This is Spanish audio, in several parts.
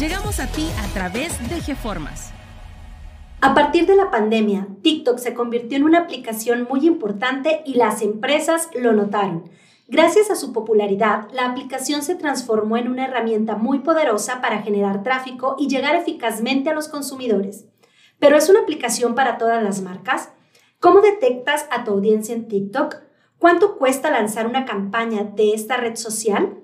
Llegamos a ti a través de GeFormas. A partir de la pandemia, TikTok se convirtió en una aplicación muy importante y las empresas lo notaron. Gracias a su popularidad, la aplicación se transformó en una herramienta muy poderosa para generar tráfico y llegar eficazmente a los consumidores. Pero es una aplicación para todas las marcas. ¿Cómo detectas a tu audiencia en TikTok? ¿Cuánto cuesta lanzar una campaña de esta red social?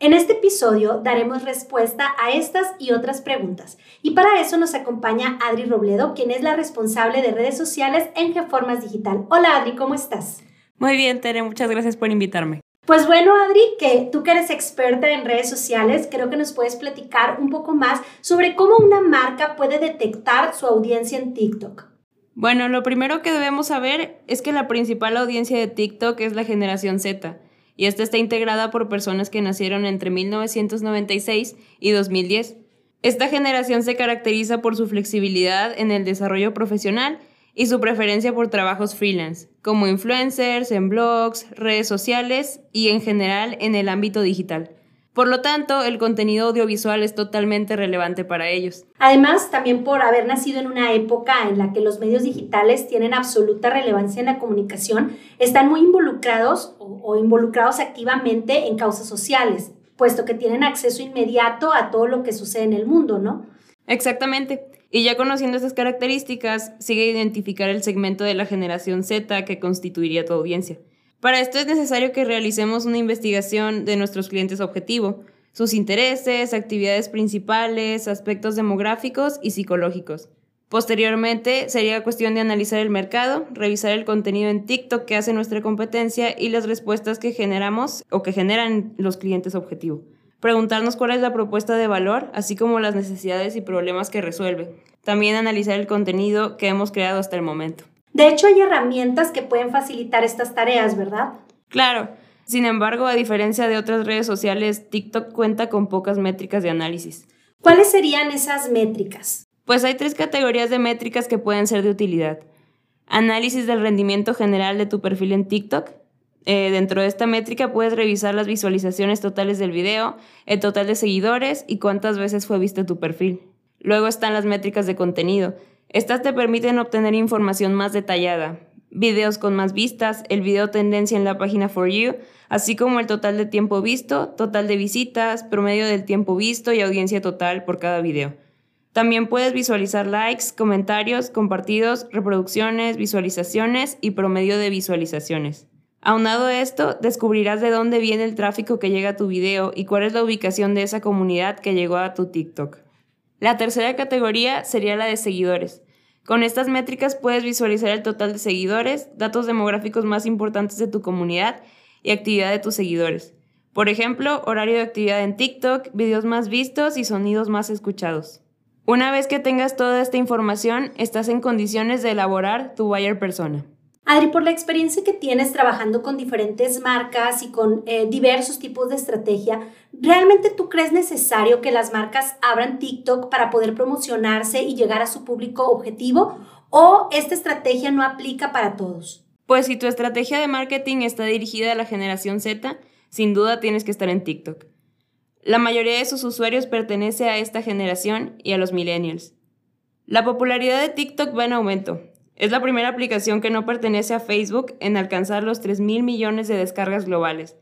En este episodio daremos respuesta a estas y otras preguntas. Y para eso nos acompaña Adri Robledo, quien es la responsable de redes sociales en Geformas Digital. Hola Adri, ¿cómo estás? Muy bien, Tere, muchas gracias por invitarme. Pues bueno, Adri, que tú que eres experta en redes sociales, creo que nos puedes platicar un poco más sobre cómo una marca puede detectar su audiencia en TikTok. Bueno, lo primero que debemos saber es que la principal audiencia de TikTok es la generación Z, y esta está integrada por personas que nacieron entre 1996 y 2010. Esta generación se caracteriza por su flexibilidad en el desarrollo profesional y su preferencia por trabajos freelance, como influencers, en blogs, redes sociales y en general en el ámbito digital. Por lo tanto, el contenido audiovisual es totalmente relevante para ellos. Además, también por haber nacido en una época en la que los medios digitales tienen absoluta relevancia en la comunicación, están muy involucrados o, o involucrados activamente en causas sociales, puesto que tienen acceso inmediato a todo lo que sucede en el mundo, ¿no? Exactamente. Y ya conociendo esas características, sigue identificar el segmento de la generación Z que constituiría tu audiencia. Para esto es necesario que realicemos una investigación de nuestros clientes objetivo, sus intereses, actividades principales, aspectos demográficos y psicológicos. Posteriormente, sería cuestión de analizar el mercado, revisar el contenido en TikTok que hace nuestra competencia y las respuestas que generamos o que generan los clientes objetivo preguntarnos cuál es la propuesta de valor, así como las necesidades y problemas que resuelve. También analizar el contenido que hemos creado hasta el momento. De hecho, hay herramientas que pueden facilitar estas tareas, ¿verdad? Claro. Sin embargo, a diferencia de otras redes sociales, TikTok cuenta con pocas métricas de análisis. ¿Cuáles serían esas métricas? Pues hay tres categorías de métricas que pueden ser de utilidad. Análisis del rendimiento general de tu perfil en TikTok, eh, dentro de esta métrica puedes revisar las visualizaciones totales del video, el total de seguidores y cuántas veces fue visto tu perfil. Luego están las métricas de contenido. Estas te permiten obtener información más detallada, videos con más vistas, el video tendencia en la página For You, así como el total de tiempo visto, total de visitas, promedio del tiempo visto y audiencia total por cada video. También puedes visualizar likes, comentarios, compartidos, reproducciones, visualizaciones y promedio de visualizaciones. Aunado a esto, descubrirás de dónde viene el tráfico que llega a tu video y cuál es la ubicación de esa comunidad que llegó a tu TikTok. La tercera categoría sería la de seguidores. Con estas métricas puedes visualizar el total de seguidores, datos demográficos más importantes de tu comunidad y actividad de tus seguidores. Por ejemplo, horario de actividad en TikTok, videos más vistos y sonidos más escuchados. Una vez que tengas toda esta información, estás en condiciones de elaborar tu buyer persona. Adri, por la experiencia que tienes trabajando con diferentes marcas y con eh, diversos tipos de estrategia, ¿realmente tú crees necesario que las marcas abran TikTok para poder promocionarse y llegar a su público objetivo? ¿O esta estrategia no aplica para todos? Pues si tu estrategia de marketing está dirigida a la generación Z, sin duda tienes que estar en TikTok. La mayoría de sus usuarios pertenece a esta generación y a los millennials. La popularidad de TikTok va en aumento, es la primera aplicación que no pertenece a Facebook en alcanzar los 3 mil millones de descargas globales.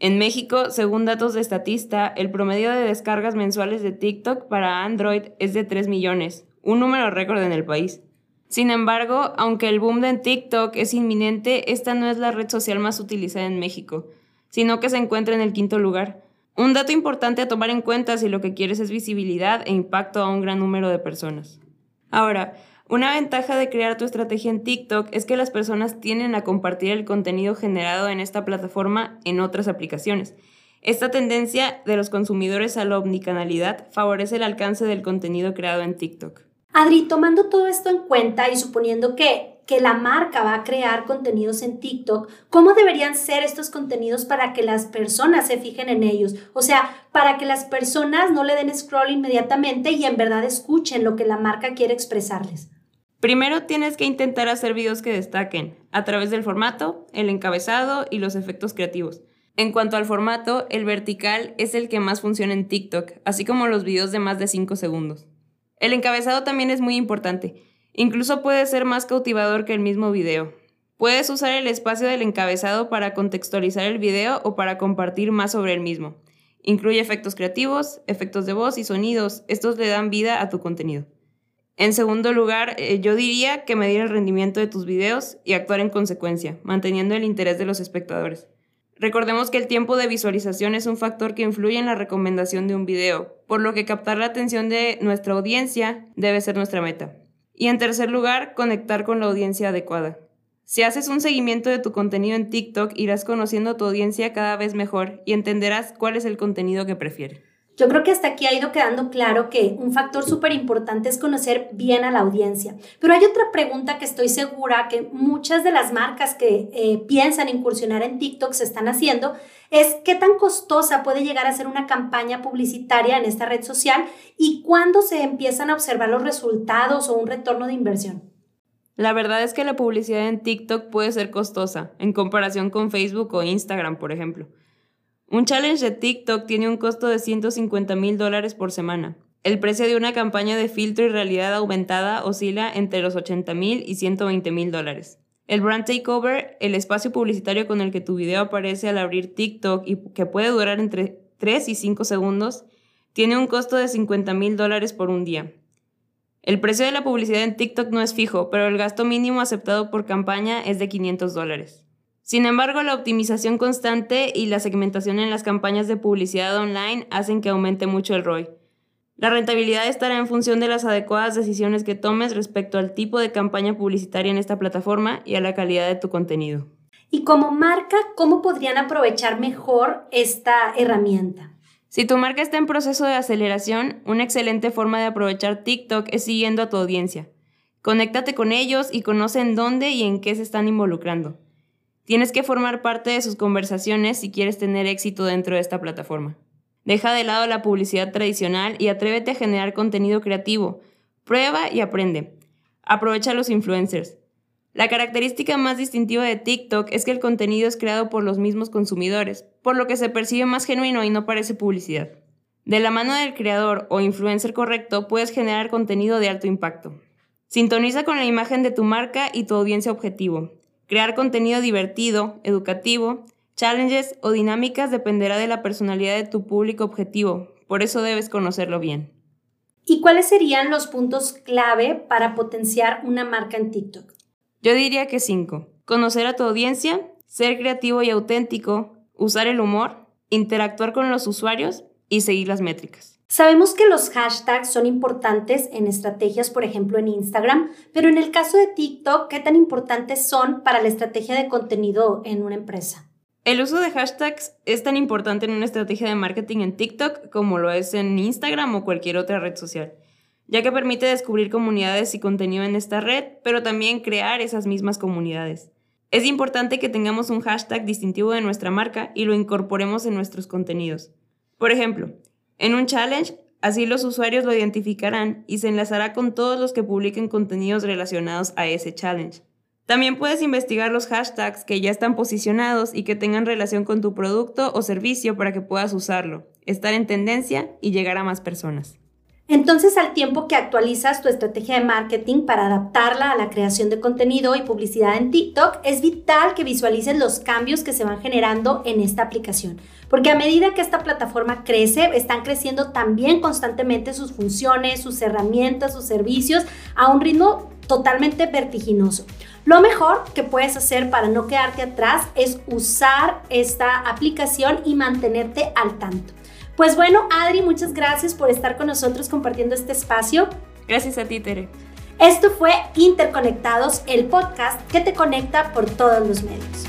En México, según datos de Statista, el promedio de descargas mensuales de TikTok para Android es de 3 millones, un número récord en el país. Sin embargo, aunque el boom de TikTok es inminente, esta no es la red social más utilizada en México, sino que se encuentra en el quinto lugar. Un dato importante a tomar en cuenta si lo que quieres es visibilidad e impacto a un gran número de personas. Ahora, una ventaja de crear tu estrategia en TikTok es que las personas tienden a compartir el contenido generado en esta plataforma en otras aplicaciones. Esta tendencia de los consumidores a la omnicanalidad favorece el alcance del contenido creado en TikTok. Adri, tomando todo esto en cuenta y suponiendo que que la marca va a crear contenidos en TikTok, ¿cómo deberían ser estos contenidos para que las personas se fijen en ellos? O sea, para que las personas no le den scroll inmediatamente y en verdad escuchen lo que la marca quiere expresarles. Primero tienes que intentar hacer videos que destaquen, a través del formato, el encabezado y los efectos creativos. En cuanto al formato, el vertical es el que más funciona en TikTok, así como los videos de más de 5 segundos. El encabezado también es muy importante. Incluso puede ser más cautivador que el mismo video. Puedes usar el espacio del encabezado para contextualizar el video o para compartir más sobre el mismo. Incluye efectos creativos, efectos de voz y sonidos. Estos le dan vida a tu contenido. En segundo lugar, eh, yo diría que medir el rendimiento de tus videos y actuar en consecuencia, manteniendo el interés de los espectadores. Recordemos que el tiempo de visualización es un factor que influye en la recomendación de un video, por lo que captar la atención de nuestra audiencia debe ser nuestra meta. Y en tercer lugar, conectar con la audiencia adecuada. Si haces un seguimiento de tu contenido en TikTok, irás conociendo a tu audiencia cada vez mejor y entenderás cuál es el contenido que prefiere. Yo creo que hasta aquí ha ido quedando claro que un factor súper importante es conocer bien a la audiencia. Pero hay otra pregunta que estoy segura que muchas de las marcas que eh, piensan incursionar en TikTok se están haciendo es qué tan costosa puede llegar a ser una campaña publicitaria en esta red social y cuándo se empiezan a observar los resultados o un retorno de inversión. La verdad es que la publicidad en TikTok puede ser costosa en comparación con Facebook o Instagram, por ejemplo. Un challenge de TikTok tiene un costo de 150 mil dólares por semana. El precio de una campaña de filtro y realidad aumentada oscila entre los 80 mil y 120 mil dólares. El brand takeover, el espacio publicitario con el que tu video aparece al abrir TikTok y que puede durar entre 3 y 5 segundos, tiene un costo de 50 mil dólares por un día. El precio de la publicidad en TikTok no es fijo, pero el gasto mínimo aceptado por campaña es de 500 dólares. Sin embargo, la optimización constante y la segmentación en las campañas de publicidad online hacen que aumente mucho el ROI. La rentabilidad estará en función de las adecuadas decisiones que tomes respecto al tipo de campaña publicitaria en esta plataforma y a la calidad de tu contenido. Y como marca, ¿cómo podrían aprovechar mejor esta herramienta? Si tu marca está en proceso de aceleración, una excelente forma de aprovechar TikTok es siguiendo a tu audiencia. Conéctate con ellos y conoce en dónde y en qué se están involucrando. Tienes que formar parte de sus conversaciones si quieres tener éxito dentro de esta plataforma. Deja de lado la publicidad tradicional y atrévete a generar contenido creativo. Prueba y aprende. Aprovecha los influencers. La característica más distintiva de TikTok es que el contenido es creado por los mismos consumidores, por lo que se percibe más genuino y no parece publicidad. De la mano del creador o influencer correcto puedes generar contenido de alto impacto. Sintoniza con la imagen de tu marca y tu audiencia objetivo. Crear contenido divertido, educativo, Challenges o dinámicas dependerá de la personalidad de tu público objetivo, por eso debes conocerlo bien. ¿Y cuáles serían los puntos clave para potenciar una marca en TikTok? Yo diría que cinco. Conocer a tu audiencia, ser creativo y auténtico, usar el humor, interactuar con los usuarios y seguir las métricas. Sabemos que los hashtags son importantes en estrategias, por ejemplo, en Instagram, pero en el caso de TikTok, ¿qué tan importantes son para la estrategia de contenido en una empresa? El uso de hashtags es tan importante en una estrategia de marketing en TikTok como lo es en Instagram o cualquier otra red social, ya que permite descubrir comunidades y contenido en esta red, pero también crear esas mismas comunidades. Es importante que tengamos un hashtag distintivo de nuestra marca y lo incorporemos en nuestros contenidos. Por ejemplo, en un challenge, así los usuarios lo identificarán y se enlazará con todos los que publiquen contenidos relacionados a ese challenge. También puedes investigar los hashtags que ya están posicionados y que tengan relación con tu producto o servicio para que puedas usarlo, estar en tendencia y llegar a más personas. Entonces, al tiempo que actualizas tu estrategia de marketing para adaptarla a la creación de contenido y publicidad en TikTok, es vital que visualices los cambios que se van generando en esta aplicación. Porque a medida que esta plataforma crece, están creciendo también constantemente sus funciones, sus herramientas, sus servicios a un ritmo totalmente vertiginoso. Lo mejor que puedes hacer para no quedarte atrás es usar esta aplicación y mantenerte al tanto. Pues bueno, Adri, muchas gracias por estar con nosotros compartiendo este espacio. Gracias a ti, Tere. Esto fue Interconectados, el podcast que te conecta por todos los medios.